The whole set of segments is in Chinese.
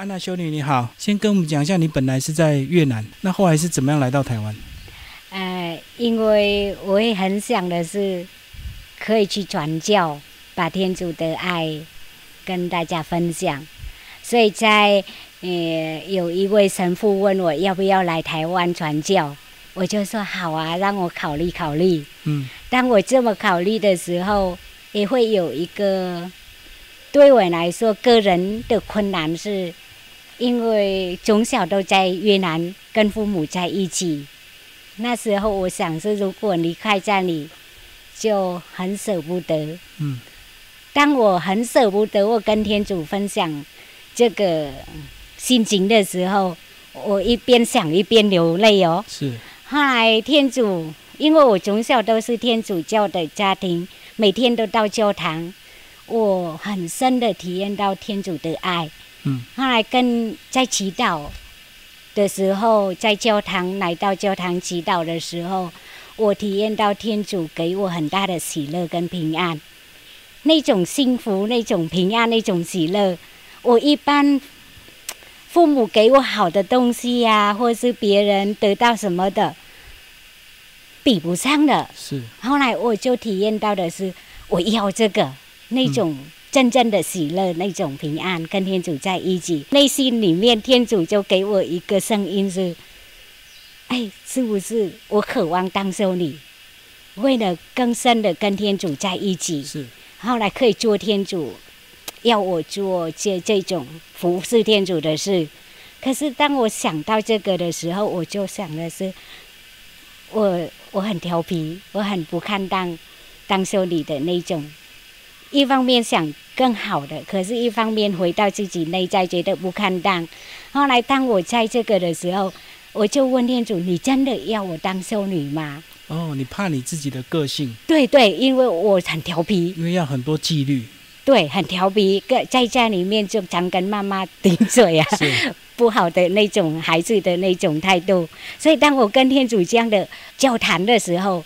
安娜修女你好，先跟我们讲一下，你本来是在越南，那后来是怎么样来到台湾？呃，因为我也很想的是，可以去传教，把天主的爱跟大家分享，所以在呃有一位神父问我要不要来台湾传教，我就说好啊，让我考虑考虑。嗯，当我这么考虑的时候，也会有一个对我来说个人的困难是，因为从小都在越南跟父母在一起。那时候我想是，如果离开这里，就很舍不得。嗯，当我很舍不得，我跟天主分享这个心情的时候，我一边想一边流泪哦。是。后来天主，因为我从小都是天主教的家庭，每天都到教堂，我很深的体验到天主的爱。嗯。后来跟在祈祷。的时候，在教堂来到教堂祈祷的时候，我体验到天主给我很大的喜乐跟平安，那种幸福、那种平安、那种喜乐，我一般父母给我好的东西呀，或是别人得到什么的，比不上的。是。后来我就体验到的是，我要这个那种。真正的喜乐，那种平安，跟天主在一起，内心里面天主就给我一个声音是：哎，是不是我渴望当修女，为了更深的跟天主在一起？是。后来可以做天主，要我做这这种服侍天主的事。可是当我想到这个的时候，我就想的是，我我很调皮，我很不看当当修女的那种。一方面想更好的，可是一方面回到自己内在觉得不看当。后来当我在这个的时候，我就问店主：“你真的要我当修女吗？”哦，你怕你自己的个性？对对，因为我很调皮，因为要很多纪律。对，很调皮，在在家里面就常跟妈妈顶嘴啊，不好的那种孩子的那种态度。所以当我跟天主这样的交谈的时候，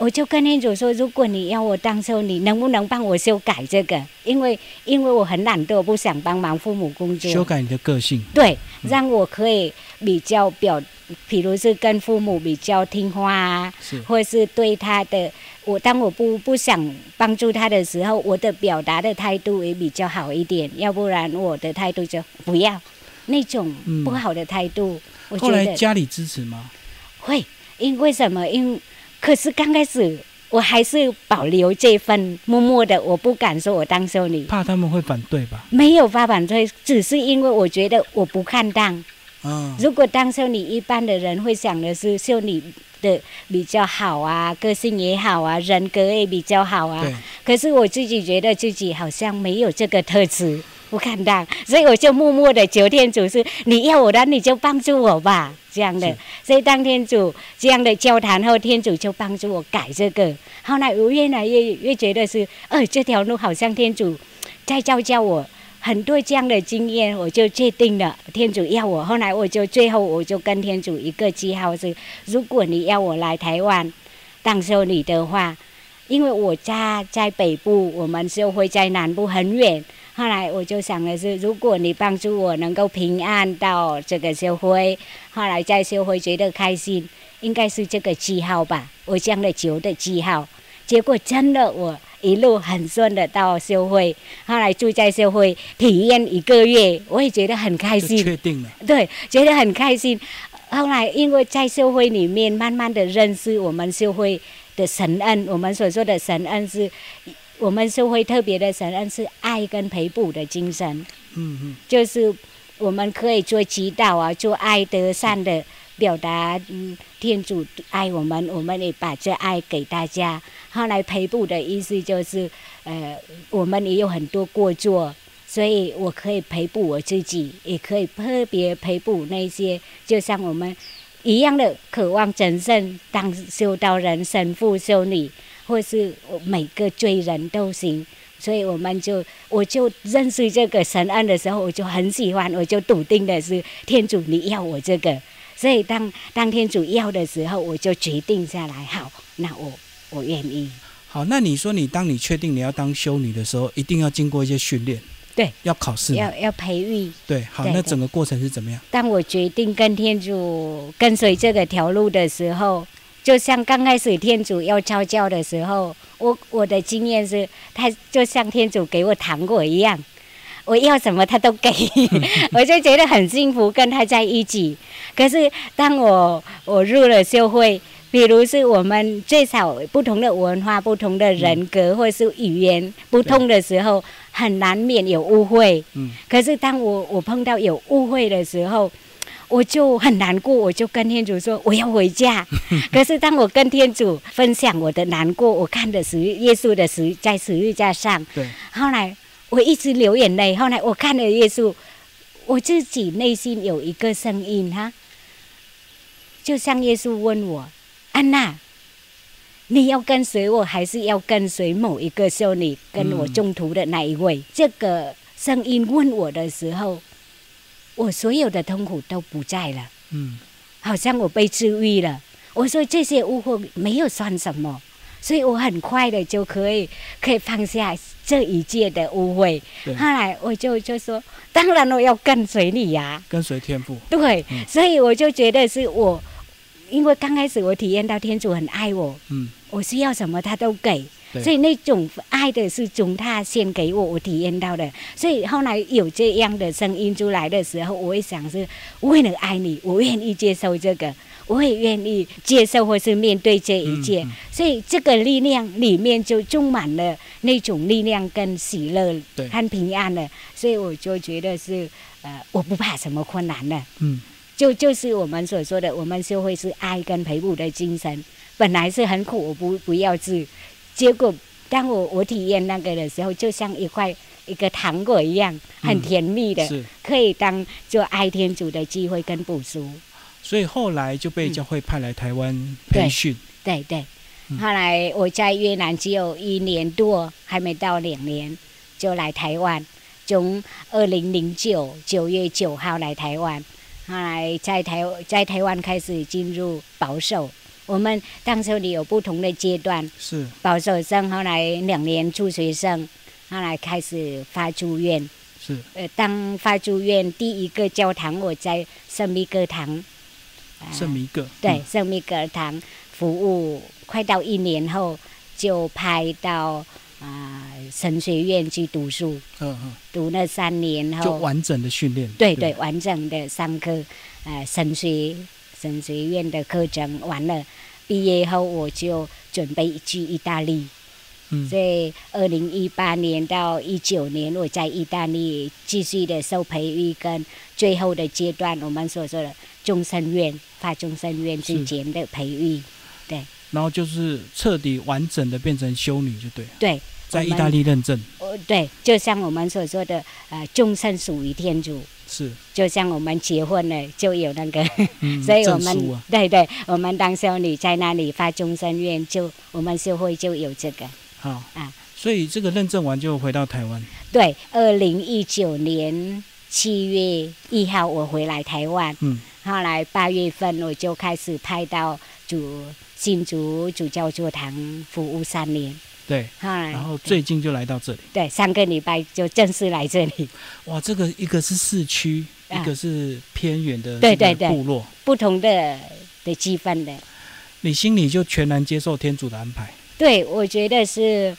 我就跟天主说：“如果你要我当修，你能不能帮我修改这个？因为因为我很懒惰，不想帮忙父母工作。修改你的个性，对，让我可以比较表，比如是跟父母比较听话啊，或是对他的，我当我不不想帮助他的时候，我的表达的态度也比较好一点。要不然我的态度就不要那种不好的态度。后来家里支持吗？会，因为什么？因可是刚开始，我还是保留这份默默的，我不敢说我当修女，怕他们会反对吧？没有发反对，只是因为我觉得我不看当。嗯，如果当修女，一般的人会想的是修女的比较好啊，个性也好啊，人格也比较好啊。可是我自己觉得自己好像没有这个特质。不看到，所以我就默默的求天主是，你要我的你就帮助我吧，这样的。所以当天主这样的交谈后，天主就帮助我改这个。后来我越来越越觉得是，呃，这条路好像天主在教教我很多这样的经验，我就确定了天主要我。后来我就最后我就跟天主一个记号是，如果你要我来台湾当修女的话，因为我家在北部，我们就会在南部很远。后来我就想的是，如果你帮助我能够平安到这个社会，后来在社会觉得开心，应该是这个记号吧，我这样的求的记号。结果真的我一路很顺的到社会，后来住在社会体验一个月，我也觉得很开心。确定了。对，觉得很开心。后来因为在社会里面慢慢的认识我们社会的神恩，我们所说的神恩是。我们是会特别的承认是爱跟陪补的精神，嗯嗯，就是我们可以做祈祷啊，做爱德善的表达，嗯，天主爱我们，我们也把这爱给大家。后来陪补的意思就是，呃，我们也有很多过错，所以我可以陪补我自己，也可以特别陪补那些，就像我们一样的渴望真圣当修道人、神父、修女。或是每个罪人都行，所以我们就我就认识这个神恩的时候，我就很喜欢，我就笃定的是天主你要我这个，所以当当天主要的时候，我就决定下来，好，那我我愿意。好，那你说你当你确定你要当修女的时候，一定要经过一些训练。对，要考试，要要培育。对，好，那整个过程是怎么样？当我决定跟天主跟随这个条路的时候，就像刚开始天主要教教的时候，我我的经验是，他就像天主给我糖果一样。我要什么他都给，我就觉得很幸福，跟他在一起。可是当我我入了社会，比如是我们最少不同的文化、不同的人格或是语言不通的时候，很难免有误会。嗯。可是当我我碰到有误会的时候，我就很难过，我就跟天主说我要回家。可是当我跟天主分享我的难过，我看的十耶稣的十在十字架上。对。后来。我一直流眼泪。后来我看了耶稣，我自己内心有一个声音哈，就像耶稣问我：“安娜，你要跟随我，还是要跟随某一个修女跟我中途的那一位？”这个声音问我的时候，我所有的痛苦都不在了。嗯，好像我被治愈了。我说这些误会没有算什么。所以我很快的就可以可以放下这一切的误会。后来我就就说，当然我要跟随你呀，跟随天父。对，所以我就觉得是我，因为刚开始我体验到天主很爱我，嗯，我需要什么他都给，所以那种爱的是从他先给我，我体验到的。所以后来有这样的声音出来的时候，我会想是为了爱你，我愿意接受这个。我也愿意接受或是面对这一切，所以这个力量里面就充满了那种力量跟喜乐和平安的。所以我就觉得是呃，我不怕什么困难的。嗯，就就是我们所说的，我们就会是爱跟陪护的精神。本来是很苦，我不不要治，结果当我我体验那个的时候，就像一块一个糖果一样，很甜蜜的，可以当做爱天主的机会跟补赎。所以后来就被教会派来台湾培训。对对，后来我在越南只有一年多，还没到两年，就来台湾。从二零零九九月九号来台湾，后来在台在台湾开始进入保守。我们当时里有不同的阶段，是保守生，后来两年助学生，后来开始发住院。是呃，当发住院第一个教堂，我在圣米格堂。圣米格对圣米格堂服务，快到一年后就派到啊神学院去读书。嗯嗯，读了三年后就完整的训练。对对，完整的上课，呃，神学神学院的课程完了，毕业后我就准备去意大利。嗯，所以二零一八年到一九年，我在意大利继续的受培育，跟最后的阶段，我们所说的终身院。发终身院之间的培育，对，然后就是彻底完整的变成修女就对，对，在意大利认证，哦，对，就像我们所说的，呃，终身属于天主，是，就像我们结婚了就有那个，所以我们对对，我们当修女在那里发终身愿，就我们社会就有这个，好。啊，所以这个认证完就回到台湾，对，二零一九年七月一号我回来台湾，嗯。后来八月份我就开始派到主新竹主教座堂服务三年，对，然后最近就来到这里，对，三个礼拜就正式来这里。哇，这个一个是市区，一个是偏远的对对部落，不同的的积分的。你心里就全然接受天主的安排？对，我觉得是，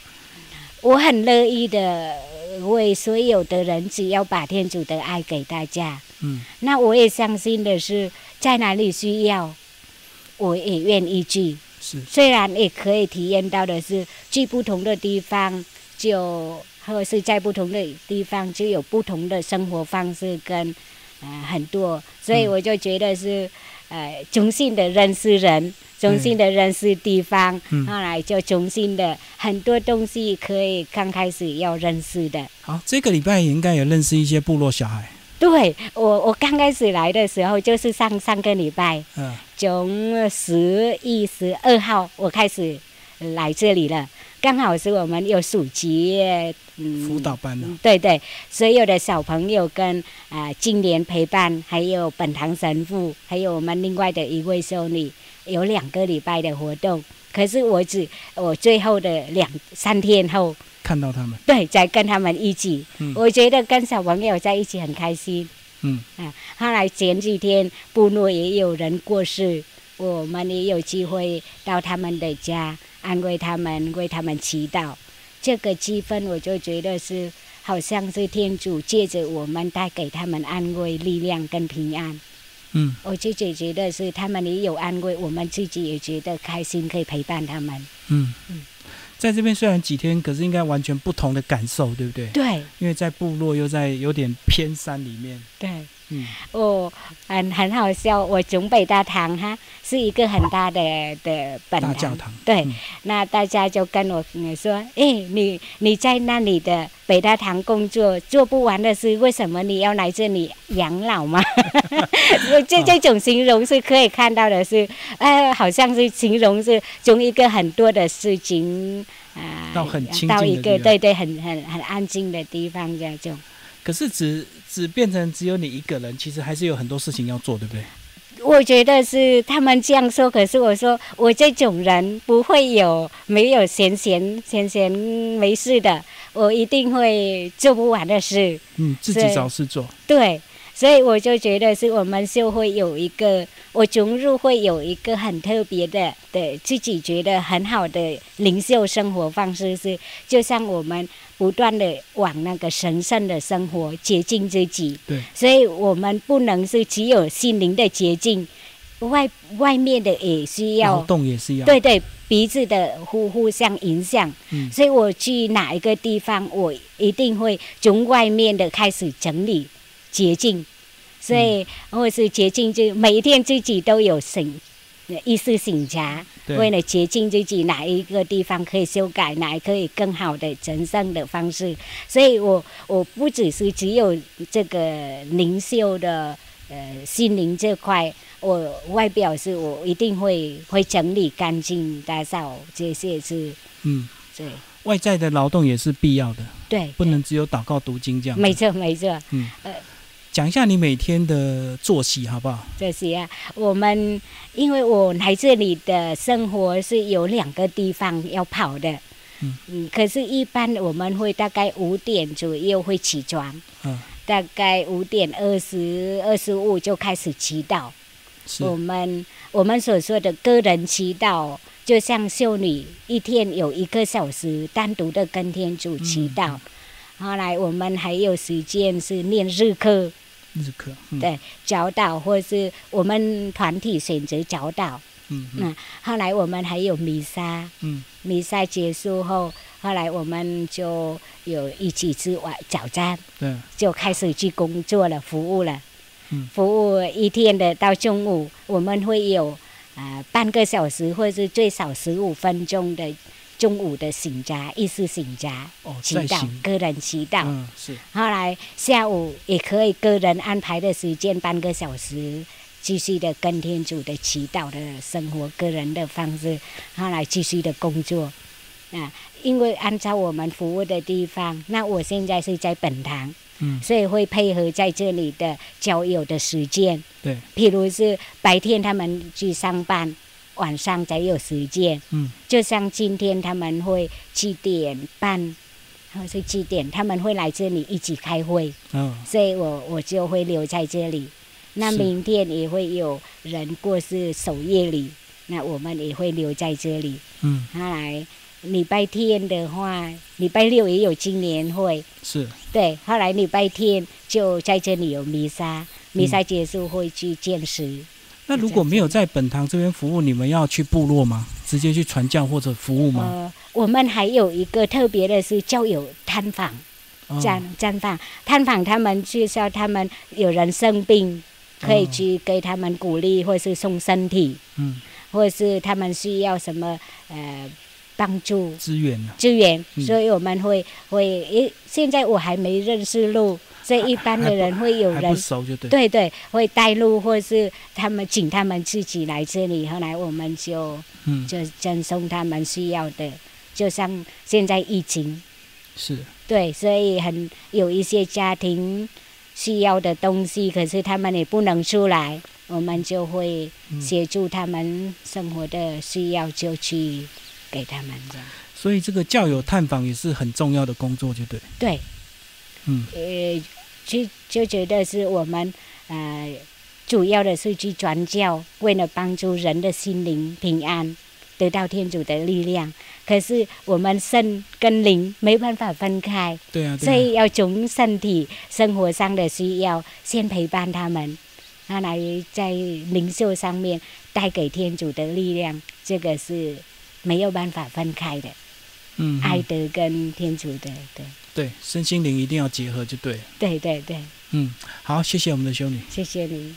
我很乐意的为所有的人，只要把天主的爱给大家。嗯，那我也相信的是，在哪里需要，我也愿意去。是，虽然也可以体验到的是，去不同的地方，就或者是在不同的地方就有不同的生活方式跟呃很多，所以我就觉得是呃中性的认识人，重新的认识地方，后来就重新的很多东西可以刚开始要认识的。好，这个礼拜也应该有认识一些部落小孩。对我，我刚开始来的时候就是上上个礼拜，嗯从十一十二号我开始来这里了，刚好是我们有暑期嗯辅导班了。对对，所有的小朋友跟啊今年陪伴，还有本堂神父，还有我们另外的一位修女，有两个礼拜的活动。可是我只我最后的两三天后。看到他们。对，在跟他们一起。嗯，我觉得跟小朋友在一起很开心。嗯啊，后来前几天部落也有人过世，我们也有机会到他们的家安慰他们，为他们祈祷。这个气氛，我就觉得是好像是天主借着我们带给他们安慰、力量跟平安。嗯，我就觉得是他们也有安慰，我们自己也觉得开心，可以陪伴他们。嗯嗯。在这边虽然几天，可是应该完全不同的感受，对不对？对，因为在部落又在有点偏山里面。对，嗯，哦，很很好笑。我准备大堂哈，是一个很大的的本大教堂。对，那大家就跟我说：“哎，你你在那里的北大堂工作做不完的事，为什么你要来这里养老吗？” 这这种形容是可以看到的是，哎，好像是形容是从一个很多的事情。啊，到很清到一个对对很很很安静的地方这种。可是只只变成只有你一个人，其实还是有很多事情要做，对不对？我觉得是他们这样说，可是我说我这种人不会有没有闲闲闲闲没事的，我一定会做不完的事。嗯，自己找事做。对。所以我就觉得是我们就会有一个，我融入会有一个很特别的对自己觉得很好的领袖生活方式，是就像我们不断的往那个神圣的生活洁净自己。对。所以我们不能是只有心灵的洁净，外外面的也需要。劳动也是要。对对，鼻子的互互相影响。嗯。所以我去哪一个地方，我一定会从外面的开始整理。洁净，所以或是洁净，就每一天自己都有省意识省察，为了洁净自己哪一个地方可以修改，哪可以更好的成圣的方式。所以我我不只是只有这个灵修的呃心灵这块，我外表是我一定会会整理干净打扫这些是嗯对外在的劳动也是必要的，对，不能只有祷告读经这样。没错没错，嗯呃。讲一下你每天的作息好不好？作息啊，我们因为我来这里的生活是有两个地方要跑的，嗯嗯，可是，一般我们会大概五点左右会起床，嗯，大概五点二十二十五就开始祈祷。我们我们所说的个人祈祷，就像修女一天有一个小时单独的跟天主祈祷。后来我们还有时间是念日课。日课，对，教导或是我们团体选择教导，嗯嗯，后来我们还有弥撒，嗯，弥撒结束后，后来我们就有一起吃晚早餐，对，就开始去工作了，服务了，嗯，服务一天的到中午，我们会有啊半个小时或是最少十五分钟的。中午的醒家，意思醒家，祈祷，个人祈祷。嗯，是。后来下午也可以个人安排的时间，半个小时，继续的跟天主的祈祷的生活，个人的方式。后来继续的工作，啊，因为按照我们服务的地方，那我现在是在本堂，嗯，所以会配合在这里的交友的时间。对。譬如是白天他们去上班。晚上才有时间，嗯，就像今天他们会七点半，或是七点，他们会来这里一起开会，嗯，所以我我就会留在这里。那明天也会有人过世守夜里，那我们也会留在这里，嗯。后来礼拜天的话，礼拜六也有青年会，是，对。后来礼拜天就在这里有弥撒，弥撒结束会去见识。那如果没有在本堂这边服务，你们要去部落吗？直接去传教或者服务吗？呃，我们还有一个特别的是交友探访，探探访探访他们，介绍他们有人生病，可以去给他们鼓励，或是送身体，嗯，或者是他们需要什么呃帮助资源资源，所以我们会会诶，现在我还没认识路。所以一般的人会有人对。对会带路，或是他们请他们自己来这里，后来我们就嗯。就赠送他们需要的，就像现在疫情。是，对，所以很有一些家庭需要的东西，可是他们也不能出来，我们就会协助他们生活的需要，就去给他们这样。所以这个教友探访也是很重要的工作，就对。对，嗯，呃，就就觉得是我们呃，主要的是去传教，为了帮助人的心灵平安，得到天主的力量。可是我们身跟灵没办法分开，对啊，所以要从身体生活上的需要先陪伴他们，他来在灵修上面带给天主的力量，这个是没有办法分开的。嗯，爱德跟天主的，对对，身心灵一定要结合，就对。对对对。嗯，好，谢谢我们的修女，谢谢你。